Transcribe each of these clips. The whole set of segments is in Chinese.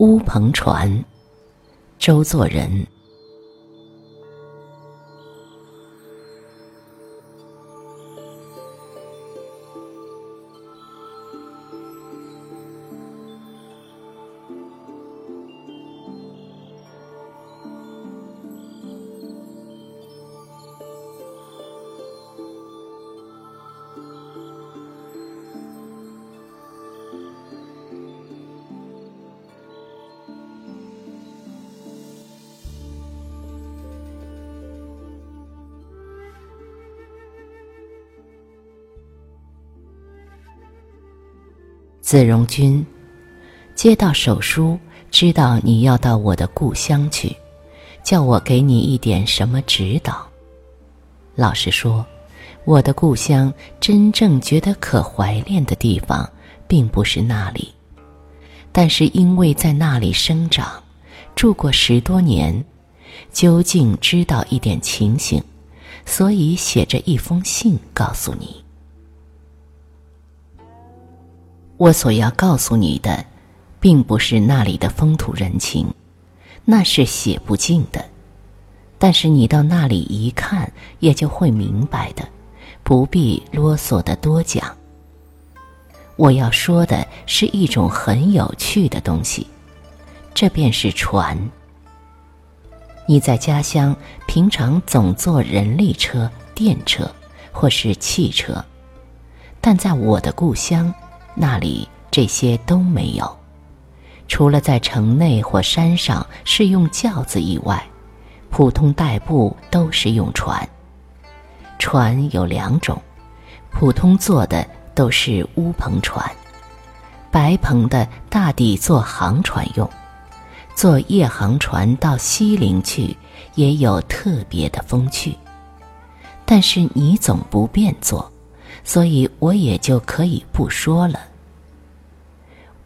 乌篷船，周作人。子荣君，接到手书，知道你要到我的故乡去，叫我给你一点什么指导。老实说，我的故乡真正觉得可怀恋的地方，并不是那里，但是因为在那里生长，住过十多年，究竟知道一点情形，所以写着一封信告诉你。我所要告诉你的，并不是那里的风土人情，那是写不尽的。但是你到那里一看，也就会明白的，不必啰嗦的多讲。我要说的是一种很有趣的东西，这便是船。你在家乡平常总坐人力车、电车或是汽车，但在我的故乡。那里这些都没有，除了在城内或山上是用轿子以外，普通代步都是用船。船有两种，普通坐的都是乌篷船，白篷的大抵做航船用。坐夜航船到西陵去，也有特别的风趣。但是你总不便坐。所以我也就可以不说了。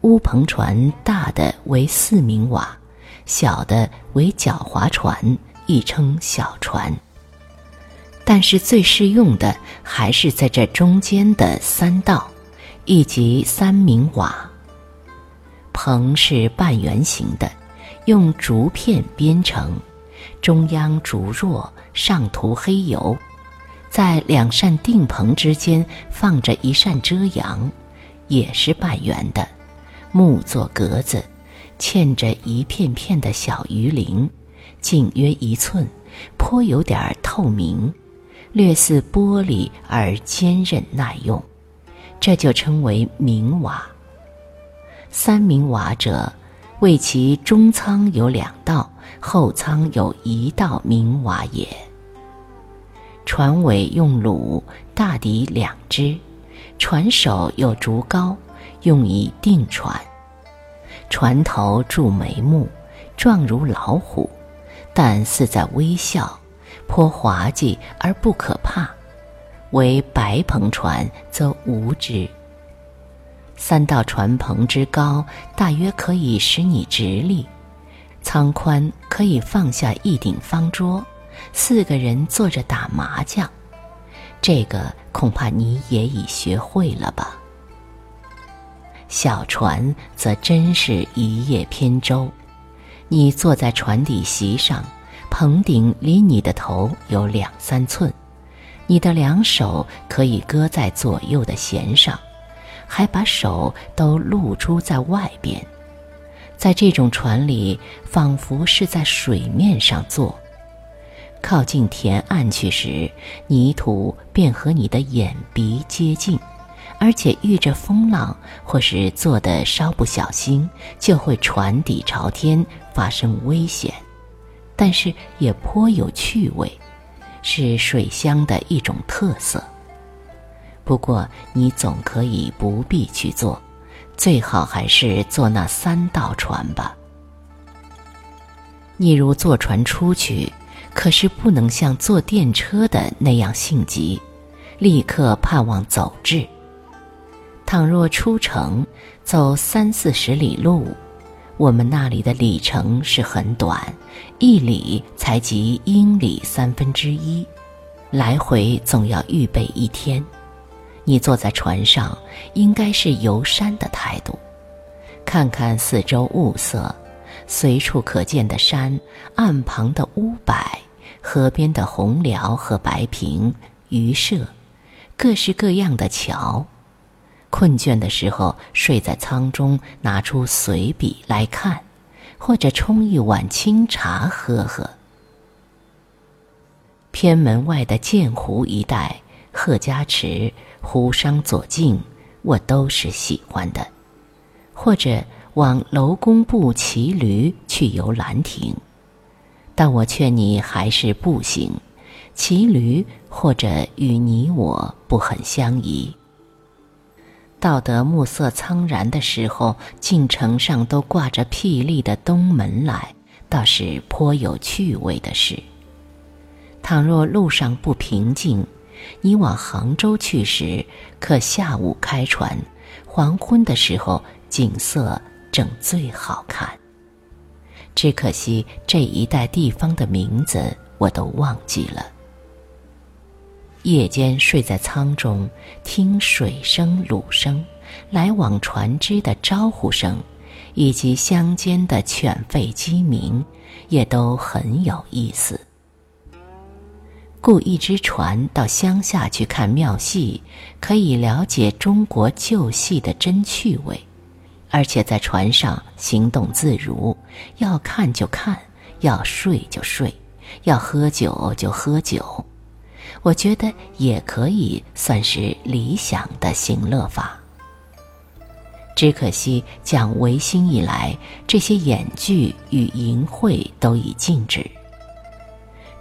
乌篷船大的为四名瓦，小的为脚划船，亦称小船。但是最适用的还是在这中间的三道，一即三明瓦。篷是半圆形的，用竹片编成，中央竹弱，上涂黑油。在两扇定棚之间放着一扇遮阳，也是半圆的，木做格子，嵌着一片片的小鱼鳞，径约一寸，颇有点透明，略似玻璃而坚韧耐用，这就称为明瓦。三明瓦者，为其中仓有两道，后仓有一道明瓦也。船尾用橹，大抵两只；船首有竹篙，用以定船。船头铸眉目，状如老虎，但似在微笑，颇滑稽而不可怕。为白篷船，则无之。三道船篷之高，大约可以使你直立；舱宽可以放下一顶方桌。四个人坐着打麻将，这个恐怕你也已学会了吧？小船则真是一叶扁舟，你坐在船底席上，棚顶离你的头有两三寸，你的两手可以搁在左右的弦上，还把手都露出在外边，在这种船里，仿佛是在水面上坐。靠近田岸去时，泥土便和你的眼鼻接近，而且遇着风浪或是做的稍不小心，就会船底朝天，发生危险。但是也颇有趣味，是水乡的一种特色。不过你总可以不必去坐，最好还是坐那三道船吧。你如坐船出去。可是不能像坐电车的那样性急，立刻盼望走至。倘若出城走三四十里路，我们那里的里程是很短，一里才及英里三分之一，来回总要预备一天。你坐在船上，应该是游山的态度，看看四周物色，随处可见的山，岸旁的屋柏，河边的红寮和白萍、渔舍，各式各样的桥。困倦的时候，睡在舱中，拿出随笔来看，或者冲一碗清茶喝喝。偏门外的鉴湖一带，贺家池、湖商左近，我都是喜欢的。或者往楼公部骑驴去游兰亭，但我劝你还是步行，骑驴或者与你我不很相宜。到得暮色苍然的时候，进城上都挂着霹雳的东门来，倒是颇有趣味的事。倘若路上不平静，你往杭州去时，可下午开船，黄昏的时候景色正最好看。只可惜这一带地方的名字我都忘记了。夜间睡在舱中，听水声、橹声，来往船只的招呼声，以及乡间的犬吠鸡鸣，也都很有意思。雇一只船到乡下去看庙戏，可以了解中国旧戏的真趣味，而且在船上行动自如，要看就看，要睡就睡，要喝酒就喝酒。我觉得也可以算是理想的行乐法。只可惜讲维新以来，这些演剧与淫秽都已禁止。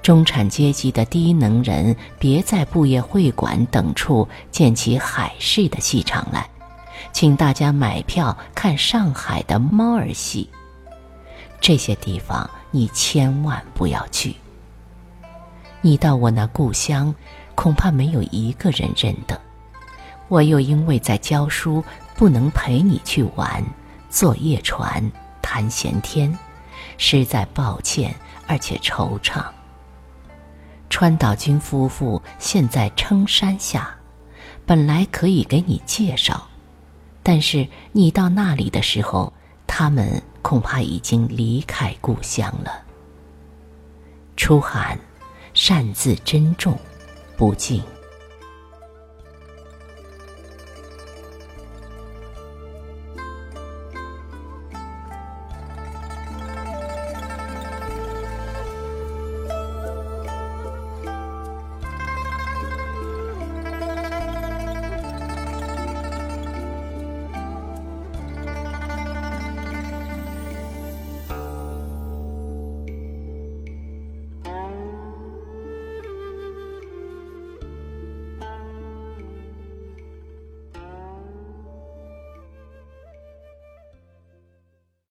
中产阶级的低能人，别在布业会馆等处建起海市的戏场来，请大家买票看上海的猫儿戏。这些地方你千万不要去。你到我那故乡，恐怕没有一个人认得。我又因为在教书，不能陪你去玩，坐夜船，谈闲天，实在抱歉，而且惆怅。川岛君夫妇现在称山下，本来可以给你介绍，但是你到那里的时候，他们恐怕已经离开故乡了。初寒，擅自珍重，不敬。